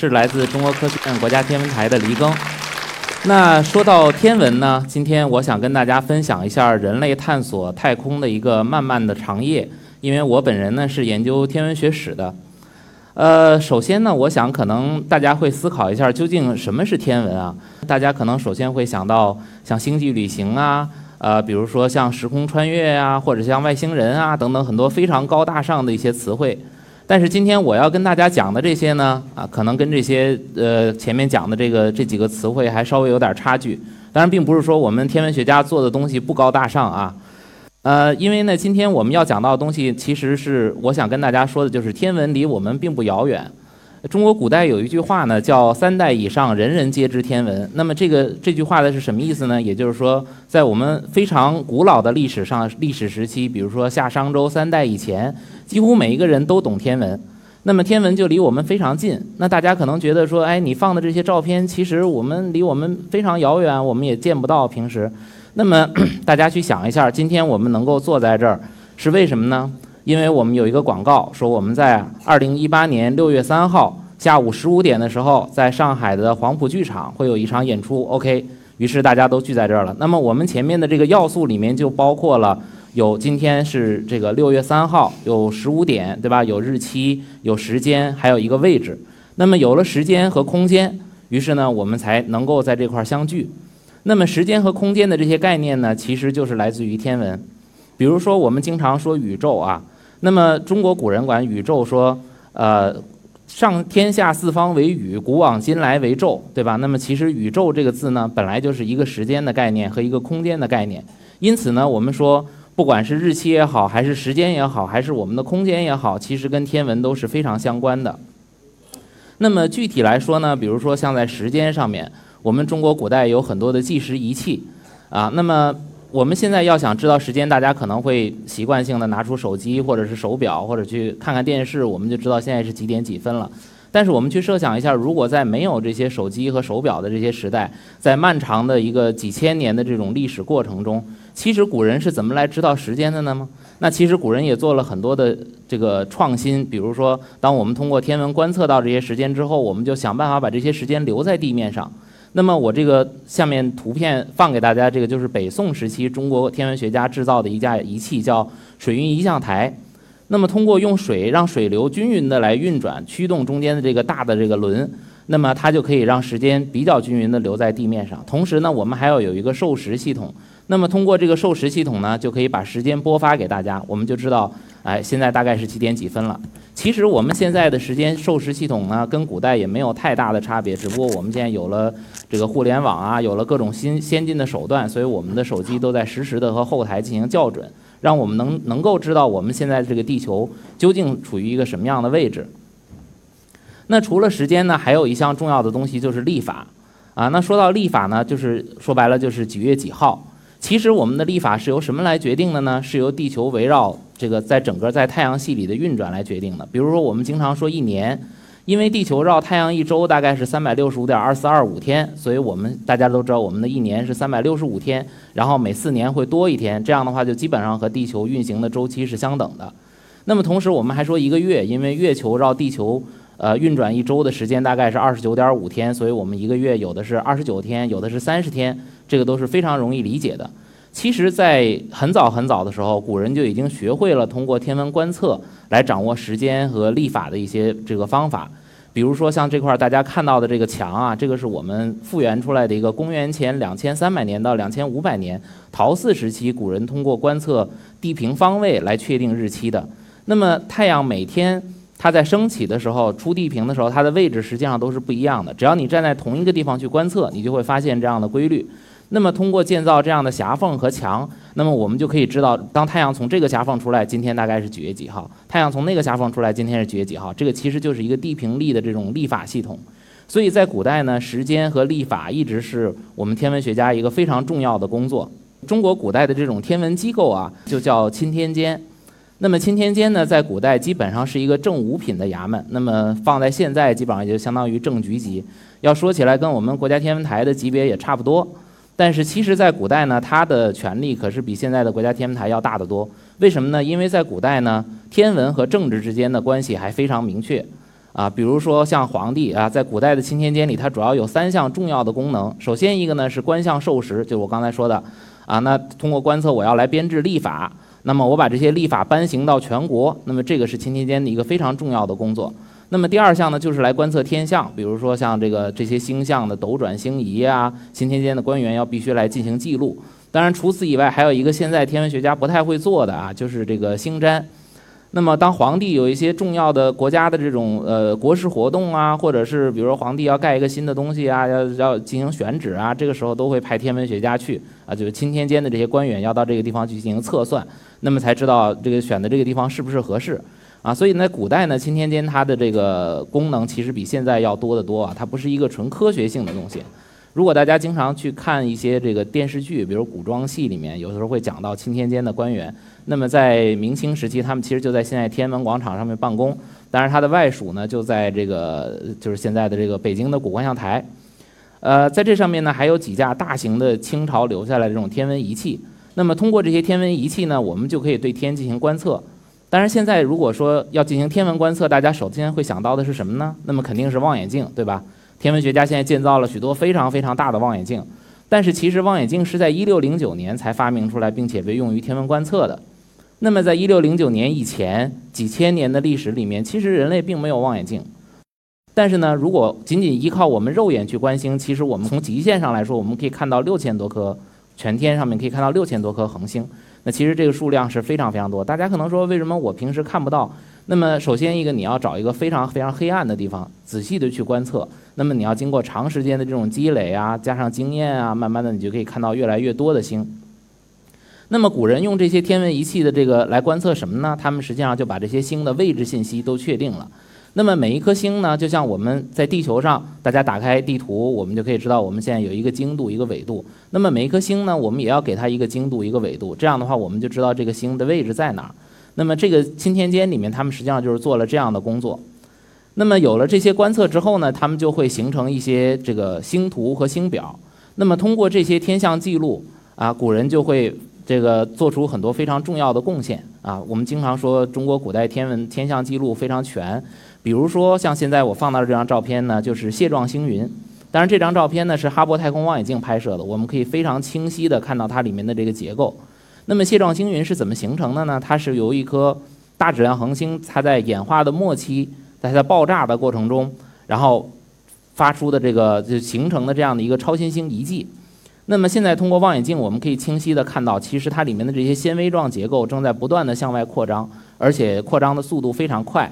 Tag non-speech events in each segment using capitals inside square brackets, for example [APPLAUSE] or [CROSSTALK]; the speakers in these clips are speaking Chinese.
是来自中国科学院国家天文台的黎庚。那说到天文呢，今天我想跟大家分享一下人类探索太空的一个漫漫的长夜。因为我本人呢是研究天文学史的。呃，首先呢，我想可能大家会思考一下，究竟什么是天文啊？大家可能首先会想到像星际旅行啊，呃，比如说像时空穿越啊，或者像外星人啊等等很多非常高大上的一些词汇。但是今天我要跟大家讲的这些呢，啊，可能跟这些呃前面讲的这个这几个词汇还稍微有点差距。当然，并不是说我们天文学家做的东西不高大上啊。呃，因为呢，今天我们要讲到的东西，其实是我想跟大家说的，就是天文离我们并不遥远。中国古代有一句话呢，叫“三代以上，人人皆知天文”。那么这个这句话的是什么意思呢？也就是说，在我们非常古老的历史上，历史时期，比如说夏商周三代以前，几乎每一个人都懂天文。那么天文就离我们非常近。那大家可能觉得说，哎，你放的这些照片，其实我们离我们非常遥远，我们也见不到平时。那么 [CLEARS THROAT] 大家去想一下，今天我们能够坐在这儿是为什么呢？因为我们有一个广告说我们在二零一八年六月三号下午十五点的时候，在上海的黄埔剧场会有一场演出。OK，于是大家都聚在这儿了。那么我们前面的这个要素里面就包括了有今天是这个六月三号，有十五点，对吧？有日期、有时间，还有一个位置。那么有了时间和空间，于是呢，我们才能够在这块儿相聚。那么时间和空间的这些概念呢，其实就是来自于天文。比如说，我们经常说宇宙啊，那么中国古人管宇宙说，呃，上天下四方为宇，古往今来为宙，对吧？那么其实宇宙这个字呢，本来就是一个时间的概念和一个空间的概念。因此呢，我们说，不管是日期也好，还是时间也好，还是我们的空间也好，其实跟天文都是非常相关的。那么具体来说呢，比如说像在时间上面。我们中国古代有很多的计时仪器，啊，那么我们现在要想知道时间，大家可能会习惯性的拿出手机或者是手表，或者去看看电视，我们就知道现在是几点几分了。但是我们去设想一下，如果在没有这些手机和手表的这些时代，在漫长的一个几千年的这种历史过程中，其实古人是怎么来知道时间的呢？那其实古人也做了很多的这个创新，比如说，当我们通过天文观测到这些时间之后，我们就想办法把这些时间留在地面上。那么我这个下面图片放给大家，这个就是北宋时期中国天文学家制造的一架仪器，叫水运仪象台。那么通过用水让水流均匀的来运转，驱动中间的这个大的这个轮，那么它就可以让时间比较均匀的留在地面上。同时呢，我们还要有一个授时系统。那么通过这个授时系统呢，就可以把时间播发给大家，我们就知道，哎，现在大概是几点几分了。其实我们现在的时间授时系统呢，跟古代也没有太大的差别，只不过我们现在有了这个互联网啊，有了各种新先进的手段，所以我们的手机都在实时的和后台进行校准，让我们能能够知道我们现在这个地球究竟处于一个什么样的位置。那除了时间呢，还有一项重要的东西就是历法啊。那说到历法呢，就是说白了就是几月几号。其实我们的历法是由什么来决定的呢？是由地球围绕这个在整个在太阳系里的运转来决定的。比如说，我们经常说一年，因为地球绕太阳一周大概是三百六十五点二四二五天，所以我们大家都知道我们的一年是三百六十五天，然后每四年会多一天，这样的话就基本上和地球运行的周期是相等的。那么同时我们还说一个月，因为月球绕地球呃运转一周的时间大概是二十九点五天，所以我们一个月有的是二十九天，有的是三十天。这个都是非常容易理解的。其实，在很早很早的时候，古人就已经学会了通过天文观测来掌握时间和历法的一些这个方法。比如说，像这块大家看到的这个墙啊，这个是我们复原出来的一个公元前两千三百年到两千五百年陶寺时期古人通过观测地平方位来确定日期的。那么，太阳每天它在升起的时候出地平的时候，它的位置实际上都是不一样的。只要你站在同一个地方去观测，你就会发现这样的规律。那么通过建造这样的狭缝和墙，那么我们就可以知道，当太阳从这个狭缝出来，今天大概是几月几号；太阳从那个狭缝出来，今天是几月几号。这个其实就是一个地平历的这种历法系统。所以在古代呢，时间和历法一直是我们天文学家一个非常重要的工作。中国古代的这种天文机构啊，就叫钦天监。那么钦天监呢，在古代基本上是一个正五品的衙门，那么放在现在基本上也就相当于正局级。要说起来，跟我们国家天文台的级别也差不多。但是其实，在古代呢，它的权力可是比现在的国家天文台要大得多。为什么呢？因为在古代呢，天文和政治之间的关系还非常明确。啊，比如说像皇帝啊，在古代的钦天监里，它主要有三项重要的功能。首先一个呢是观象授时，就是我刚才说的，啊，那通过观测我要来编制历法，那么我把这些历法颁行到全国，那么这个是钦天监的一个非常重要的工作。那么第二项呢，就是来观测天象，比如说像这个这些星象的斗转星移啊，钦天监的官员要必须来进行记录。当然除此以外，还有一个现在天文学家不太会做的啊，就是这个星占。那么，当皇帝有一些重要的国家的这种呃国事活动啊，或者是比如说皇帝要盖一个新的东西啊，要要进行选址啊，这个时候都会派天文学家去啊，就是钦天监的这些官员要到这个地方去进行测算，那么才知道这个选的这个地方是不是合适啊。所以呢古代呢，钦天监它的这个功能其实比现在要多得多啊，它不是一个纯科学性的东西。如果大家经常去看一些这个电视剧，比如古装戏里面，有时候会讲到钦天监的官员。那么在明清时期，他们其实就在现在天安门广场上面办公，当然他的外属呢就在这个就是现在的这个北京的古观象台。呃，在这上面呢还有几架大型的清朝留下来的这种天文仪器。那么通过这些天文仪器呢，我们就可以对天进行观测。当然现在如果说要进行天文观测，大家首先会想到的是什么呢？那么肯定是望远镜，对吧？天文学家现在建造了许多非常非常大的望远镜，但是其实望远镜是在1609年才发明出来，并且被用于天文观测的。那么在1609年以前几千年的历史里面，其实人类并没有望远镜。但是呢，如果仅仅依靠我们肉眼去观星，其实我们从极限上来说，我们可以看到六千多颗全天上面可以看到六千多颗恒星。那其实这个数量是非常非常多。大家可能说，为什么我平时看不到？那么首先一个，你要找一个非常非常黑暗的地方，仔细的去观测。那么你要经过长时间的这种积累啊，加上经验啊，慢慢的你就可以看到越来越多的星。那么古人用这些天文仪器的这个来观测什么呢？他们实际上就把这些星的位置信息都确定了。那么每一颗星呢，就像我们在地球上，大家打开地图，我们就可以知道我们现在有一个经度、一个纬度。那么每一颗星呢，我们也要给它一个经度、一个纬度，这样的话我们就知道这个星的位置在哪儿。那么这个钦天监里面，他们实际上就是做了这样的工作。那么有了这些观测之后呢，他们就会形成一些这个星图和星表。那么通过这些天象记录啊，古人就会这个做出很多非常重要的贡献啊。我们经常说中国古代天文天象记录非常全。比如说像现在我放到的这张照片呢，就是蟹状星云。当然这张照片呢是哈勃太空望远镜拍摄的，我们可以非常清晰的看到它里面的这个结构。那么蟹状星云是怎么形成的呢？它是由一颗大质量恒星，它在演化的末期，在它爆炸的过程中，然后发出的这个就形成的这样的一个超新星遗迹。那么现在通过望远镜，我们可以清晰的看到，其实它里面的这些纤维状结构正在不断的向外扩张，而且扩张的速度非常快。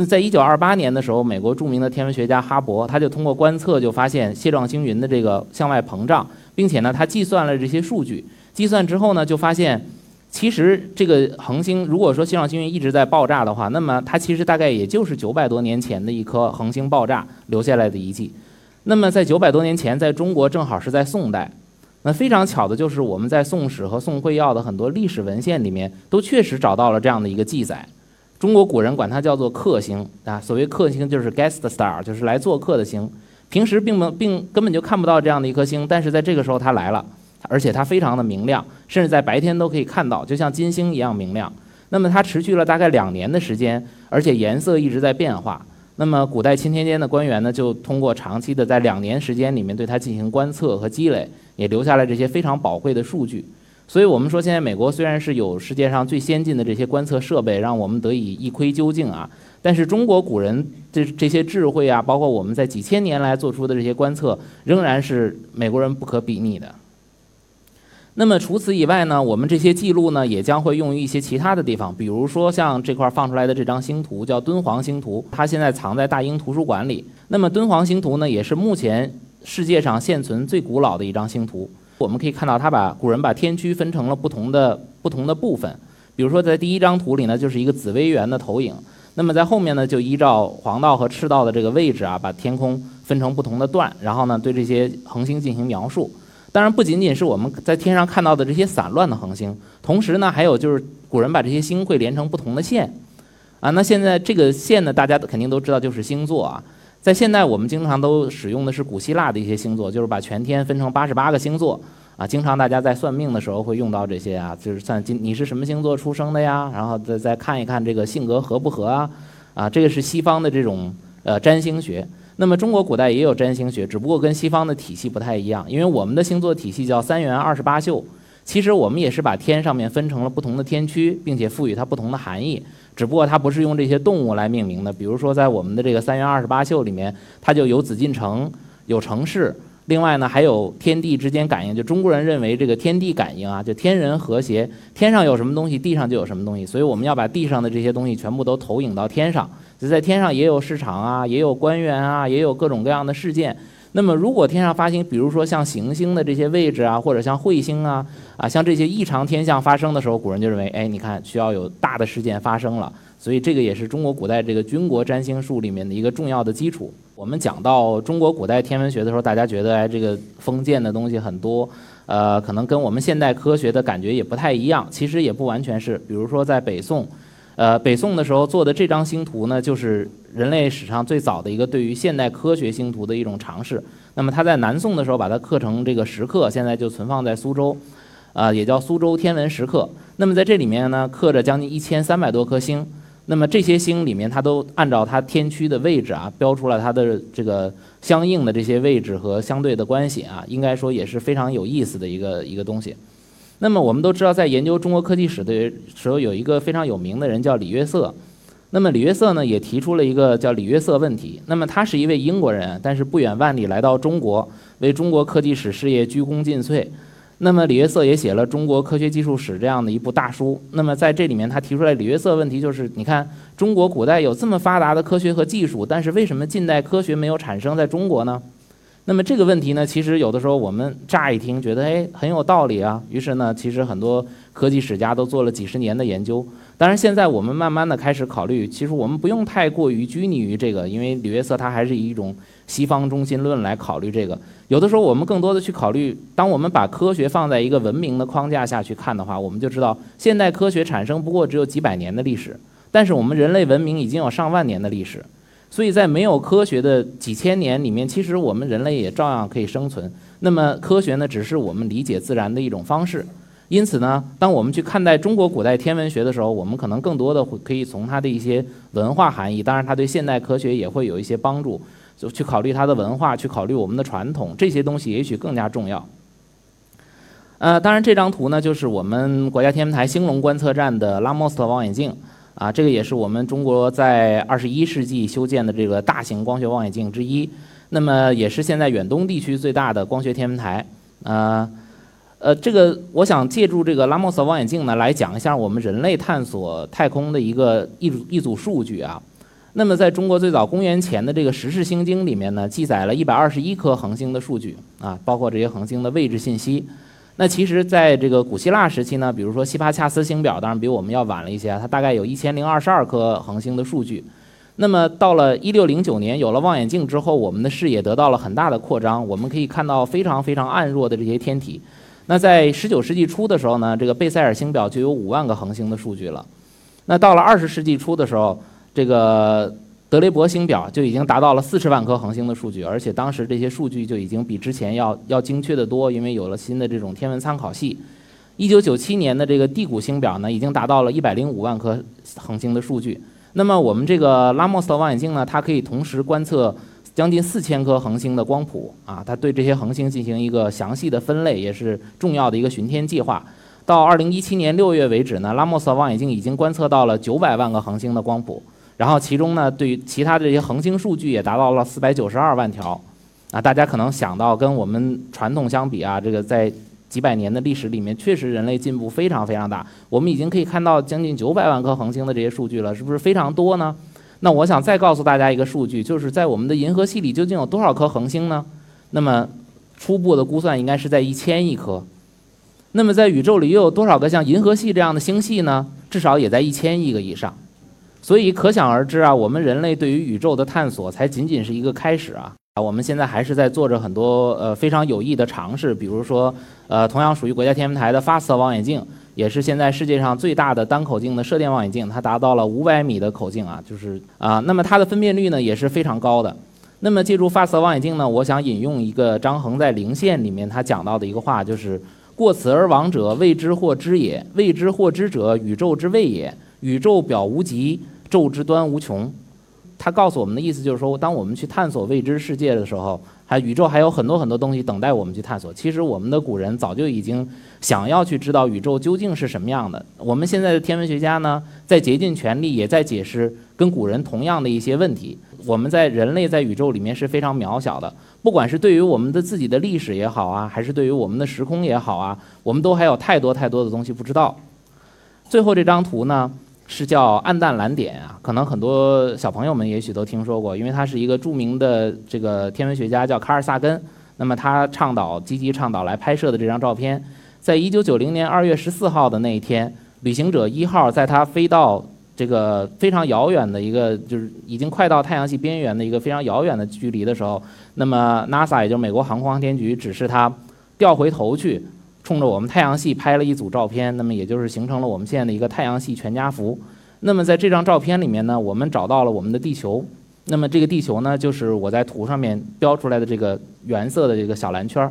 那在一九二八年的时候，美国著名的天文学家哈勃，他就通过观测就发现蟹状星云的这个向外膨胀，并且呢，他计算了这些数据。计算之后呢，就发现，其实这个恒星，如果说蟹状星云一直在爆炸的话，那么它其实大概也就是九百多年前的一颗恒星爆炸留下来的遗迹。那么在九百多年前，在中国正好是在宋代，那非常巧的就是我们在《宋史》和《宋会要》的很多历史文献里面，都确实找到了这样的一个记载。中国古人管它叫做客星啊，所谓客星就是 guest star，就是来做客的星。平时并没并根本就看不到这样的一颗星，但是在这个时候它来了。而且它非常的明亮，甚至在白天都可以看到，就像金星一样明亮。那么它持续了大概两年的时间，而且颜色一直在变化。那么古代钦天监的官员呢，就通过长期的在两年时间里面对它进行观测和积累，也留下了这些非常宝贵的数据。所以我们说，现在美国虽然是有世界上最先进的这些观测设备，让我们得以一窥究竟啊，但是中国古人这这些智慧啊，包括我们在几千年来做出的这些观测，仍然是美国人不可比拟的。那么除此以外呢，我们这些记录呢也将会用于一些其他的地方，比如说像这块放出来的这张星图叫敦煌星图，它现在藏在大英图书馆里。那么敦煌星图呢，也是目前世界上现存最古老的一张星图。我们可以看到，它把古人把天区分成了不同的不同的部分，比如说在第一张图里呢，就是一个紫微垣的投影。那么在后面呢，就依照黄道和赤道的这个位置啊，把天空分成不同的段，然后呢对这些恒星进行描述。当然，不仅仅是我们在天上看到的这些散乱的恒星，同时呢，还有就是古人把这些星会连成不同的线，啊，那现在这个线呢，大家肯定都知道就是星座啊。在现在我们经常都使用的是古希腊的一些星座，就是把全天分成八十八个星座，啊，经常大家在算命的时候会用到这些啊，就是算今你是什么星座出生的呀，然后再再看一看这个性格合不合啊，啊，这个是西方的这种呃占星学。那么中国古代也有占星学，只不过跟西方的体系不太一样，因为我们的星座体系叫三元二十八宿。其实我们也是把天上面分成了不同的天区，并且赋予它不同的含义，只不过它不是用这些动物来命名的。比如说在我们的这个三元二十八宿里面，它就有紫禁城，有城市，另外呢还有天地之间感应。就中国人认为这个天地感应啊，就天人和谐，天上有什么东西，地上就有什么东西，所以我们要把地上的这些东西全部都投影到天上。就在天上也有市场啊，也有官员啊，也有各种各样的事件。那么，如果天上发星，比如说像行星的这些位置啊，或者像彗星啊，啊，像这些异常天象发生的时候，古人就认为，哎，你看需要有大的事件发生了，所以这个也是中国古代这个军国占星术里面的一个重要的基础。我们讲到中国古代天文学的时候，大家觉得哎，这个封建的东西很多，呃，可能跟我们现代科学的感觉也不太一样。其实也不完全是，比如说在北宋。呃，北宋的时候做的这张星图呢，就是人类史上最早的一个对于现代科学星图的一种尝试。那么他在南宋的时候把它刻成这个石刻，现在就存放在苏州，啊，也叫苏州天文石刻。那么在这里面呢，刻着将近一千三百多颗星。那么这些星里面，它都按照它天区的位置啊，标出了它的这个相应的这些位置和相对的关系啊，应该说也是非常有意思的一个一个东西。那么我们都知道，在研究中国科技史的时候，有一个非常有名的人叫李约瑟。那么李约瑟呢，也提出了一个叫李约瑟问题。那么他是一位英国人，但是不远万里来到中国，为中国科技史事业鞠躬尽瘁。那么李约瑟也写了《中国科学技术史》这样的一部大书。那么在这里面，他提出来李约瑟问题就是：你看，中国古代有这么发达的科学和技术，但是为什么近代科学没有产生在中国呢？那么这个问题呢，其实有的时候我们乍一听觉得哎很有道理啊，于是呢，其实很多科技史家都做了几十年的研究。当然现在我们慢慢的开始考虑，其实我们不用太过于拘泥于这个，因为李约瑟他还是以一种西方中心论来考虑这个。有的时候我们更多的去考虑，当我们把科学放在一个文明的框架下去看的话，我们就知道现代科学产生不过只有几百年的历史，但是我们人类文明已经有上万年的历史。所以在没有科学的几千年里面，其实我们人类也照样可以生存。那么科学呢，只是我们理解自然的一种方式。因此呢，当我们去看待中国古代天文学的时候，我们可能更多的会可以从它的一些文化含义，当然它对现代科学也会有一些帮助，就去考虑它的文化，去考虑我们的传统，这些东西也许更加重要。呃，当然这张图呢，就是我们国家天文台兴隆观测站的拉莫斯特望远镜。啊，这个也是我们中国在二十一世纪修建的这个大型光学望远镜之一，那么也是现在远东地区最大的光学天文台。呃，呃，这个我想借助这个拉莫斯望远镜呢，来讲一下我们人类探索太空的一个一组一组数据啊。那么在中国最早公元前的这个《十世星经》里面呢，记载了一百二十一颗恒星的数据啊，包括这些恒星的位置信息。那其实，在这个古希腊时期呢，比如说希帕恰斯星表，当然比我们要晚了一些，它大概有一千零二十二颗恒星的数据。那么到了一六零九年，有了望远镜之后，我们的视野得到了很大的扩张，我们可以看到非常非常暗弱的这些天体。那在十九世纪初的时候呢，这个贝塞尔星表就有五万个恒星的数据了。那到了二十世纪初的时候，这个德雷伯星表就已经达到了四十万颗恒星的数据，而且当时这些数据就已经比之前要要精确的多，因为有了新的这种天文参考系。一九九七年的这个地谷星表呢，已经达到了一百零五万颗恒星的数据。那么我们这个拉莫斯特望远镜呢，它可以同时观测将近四千颗恒星的光谱啊，它对这些恒星进行一个详细的分类，也是重要的一个巡天计划。到二零一七年六月为止呢，拉莫斯望远镜已经观测到了九百万个恒星的光谱。然后其中呢，对于其他的这些恒星数据也达到了四百九十二万条，啊，大家可能想到跟我们传统相比啊，这个在几百年的历史里面，确实人类进步非常非常大。我们已经可以看到将近九百万颗恒星的这些数据了，是不是非常多呢？那我想再告诉大家一个数据，就是在我们的银河系里究竟有多少颗恒星呢？那么初步的估算应该是在一千亿颗。那么在宇宙里又有多少个像银河系这样的星系呢？至少也在一千亿个以上。所以可想而知啊，我们人类对于宇宙的探索才仅仅是一个开始啊！啊，我们现在还是在做着很多呃非常有益的尝试，比如说，呃，同样属于国家天文台的发色望远镜，也是现在世界上最大的单口径的射电望远镜，它达到了五百米的口径啊，就是啊，那么它的分辨率呢也是非常高的。那么借助发色望远镜呢，我想引用一个张衡在《灵线》里面他讲到的一个话，就是“过此而亡者，未知或知也；未知或知者，宇宙之谓也。”宇宙表无极，宙之端无穷。他它告诉我们的意思就是说，当我们去探索未知世界的时候，还宇宙还有很多很多东西等待我们去探索。其实我们的古人早就已经想要去知道宇宙究竟是什么样的。我们现在的天文学家呢，在竭尽全力也在解释跟古人同样的一些问题。我们在人类在宇宙里面是非常渺小的，不管是对于我们的自己的历史也好啊，还是对于我们的时空也好啊，我们都还有太多太多的东西不知道。最后这张图呢？是叫暗淡蓝点啊，可能很多小朋友们也许都听说过，因为他是一个著名的这个天文学家，叫卡尔萨根。那么他倡导积极倡导来拍摄的这张照片，在一九九零年二月十四号的那一天，旅行者一号在它飞到这个非常遥远的一个，就是已经快到太阳系边缘的一个非常遥远的距离的时候，那么 NASA 也就是美国航空航天局指示它调回头去。冲着我们太阳系拍了一组照片，那么也就是形成了我们现在的一个太阳系全家福。那么在这张照片里面呢，我们找到了我们的地球。那么这个地球呢，就是我在图上面标出来的这个原色的这个小蓝圈儿，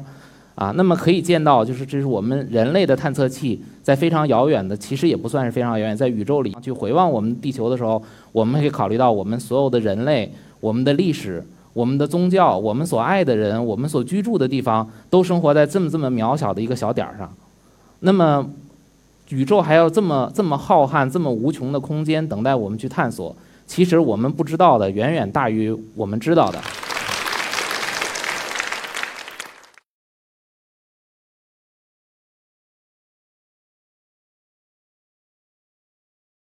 啊，那么可以见到，就是这是我们人类的探测器在非常遥远的，其实也不算是非常遥远，在宇宙里去回望我们地球的时候，我们可以考虑到我们所有的人类，我们的历史。我们的宗教，我们所爱的人，我们所居住的地方，都生活在这么这么渺小的一个小点儿上。那么，宇宙还要这么这么浩瀚、这么无穷的空间等待我们去探索。其实我们不知道的远远大于我们知道的。